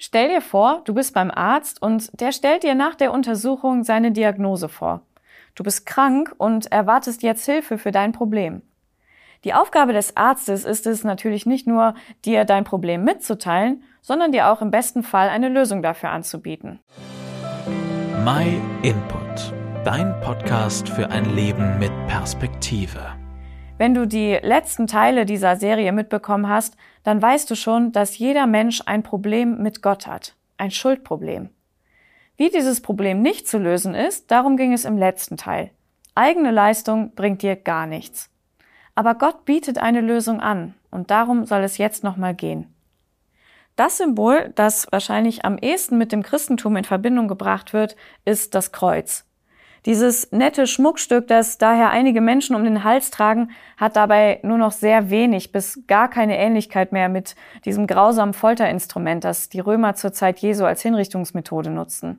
Stell dir vor, du bist beim Arzt und der stellt dir nach der Untersuchung seine Diagnose vor. Du bist krank und erwartest jetzt Hilfe für dein Problem. Die Aufgabe des Arztes ist es natürlich nicht nur, dir dein Problem mitzuteilen, sondern dir auch im besten Fall eine Lösung dafür anzubieten. My Input, dein Podcast für ein Leben mit Perspektive. Wenn du die letzten Teile dieser Serie mitbekommen hast, dann weißt du schon, dass jeder Mensch ein Problem mit Gott hat, ein Schuldproblem. Wie dieses Problem nicht zu lösen ist, darum ging es im letzten Teil. Eigene Leistung bringt dir gar nichts. Aber Gott bietet eine Lösung an und darum soll es jetzt nochmal gehen. Das Symbol, das wahrscheinlich am ehesten mit dem Christentum in Verbindung gebracht wird, ist das Kreuz. Dieses nette Schmuckstück, das daher einige Menschen um den Hals tragen, hat dabei nur noch sehr wenig bis gar keine Ähnlichkeit mehr mit diesem grausamen Folterinstrument, das die Römer zur Zeit Jesu als Hinrichtungsmethode nutzten.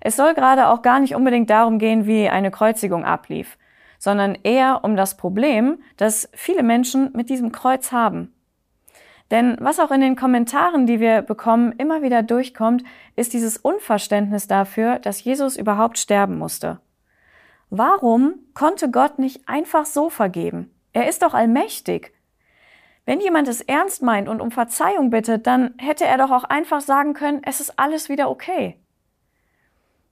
Es soll gerade auch gar nicht unbedingt darum gehen, wie eine Kreuzigung ablief sondern eher um das Problem, das viele Menschen mit diesem Kreuz haben. Denn was auch in den Kommentaren, die wir bekommen, immer wieder durchkommt, ist dieses Unverständnis dafür, dass Jesus überhaupt sterben musste. Warum konnte Gott nicht einfach so vergeben? Er ist doch allmächtig. Wenn jemand es ernst meint und um Verzeihung bittet, dann hätte er doch auch einfach sagen können, es ist alles wieder okay.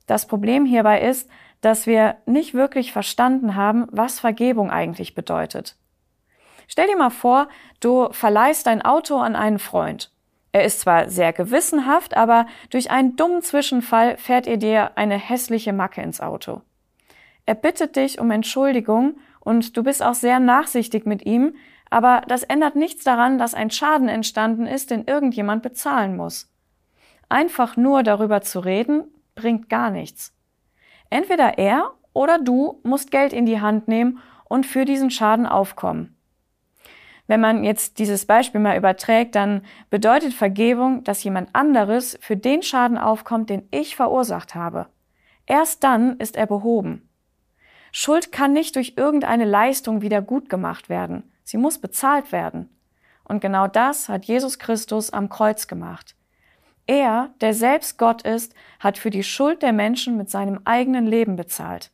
Das Problem hierbei ist, dass wir nicht wirklich verstanden haben, was Vergebung eigentlich bedeutet. Stell dir mal vor, du verleihst dein Auto an einen Freund. Er ist zwar sehr gewissenhaft, aber durch einen dummen Zwischenfall fährt er dir eine hässliche Macke ins Auto. Er bittet dich um Entschuldigung und du bist auch sehr nachsichtig mit ihm, aber das ändert nichts daran, dass ein Schaden entstanden ist, den irgendjemand bezahlen muss. Einfach nur darüber zu reden, bringt gar nichts. Entweder er oder du musst Geld in die Hand nehmen und für diesen Schaden aufkommen. Wenn man jetzt dieses Beispiel mal überträgt, dann bedeutet Vergebung, dass jemand anderes für den Schaden aufkommt, den ich verursacht habe. Erst dann ist er behoben. Schuld kann nicht durch irgendeine Leistung wieder gut gemacht werden. Sie muss bezahlt werden. Und genau das hat Jesus Christus am Kreuz gemacht. Er, der selbst Gott ist, hat für die Schuld der Menschen mit seinem eigenen Leben bezahlt.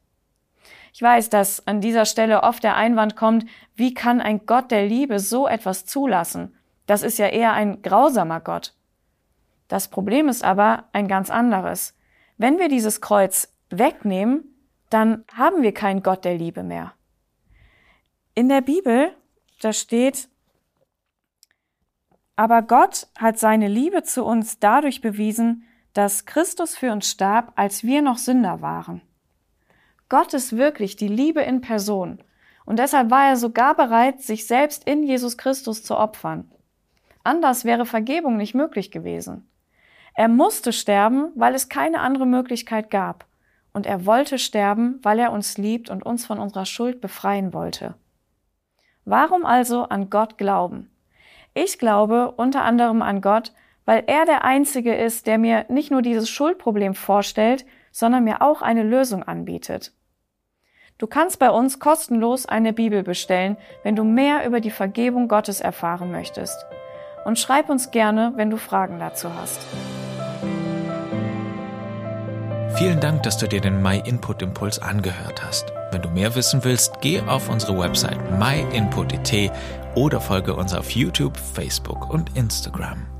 Ich weiß, dass an dieser Stelle oft der Einwand kommt, wie kann ein Gott der Liebe so etwas zulassen? Das ist ja eher ein grausamer Gott. Das Problem ist aber ein ganz anderes. Wenn wir dieses Kreuz wegnehmen, dann haben wir keinen Gott der Liebe mehr. In der Bibel, da steht, aber Gott hat seine Liebe zu uns dadurch bewiesen, dass Christus für uns starb, als wir noch Sünder waren. Gott ist wirklich die Liebe in Person und deshalb war er sogar bereit, sich selbst in Jesus Christus zu opfern. Anders wäre Vergebung nicht möglich gewesen. Er musste sterben, weil es keine andere Möglichkeit gab. Und er wollte sterben, weil er uns liebt und uns von unserer Schuld befreien wollte. Warum also an Gott glauben? Ich glaube unter anderem an Gott, weil er der Einzige ist, der mir nicht nur dieses Schuldproblem vorstellt, sondern mir auch eine Lösung anbietet. Du kannst bei uns kostenlos eine Bibel bestellen, wenn du mehr über die Vergebung Gottes erfahren möchtest. Und schreib uns gerne, wenn du Fragen dazu hast. Vielen Dank, dass du dir den My Input Impuls angehört hast. Wenn du mehr wissen willst, geh auf unsere Website myinput.it oder folge uns auf YouTube, Facebook und Instagram.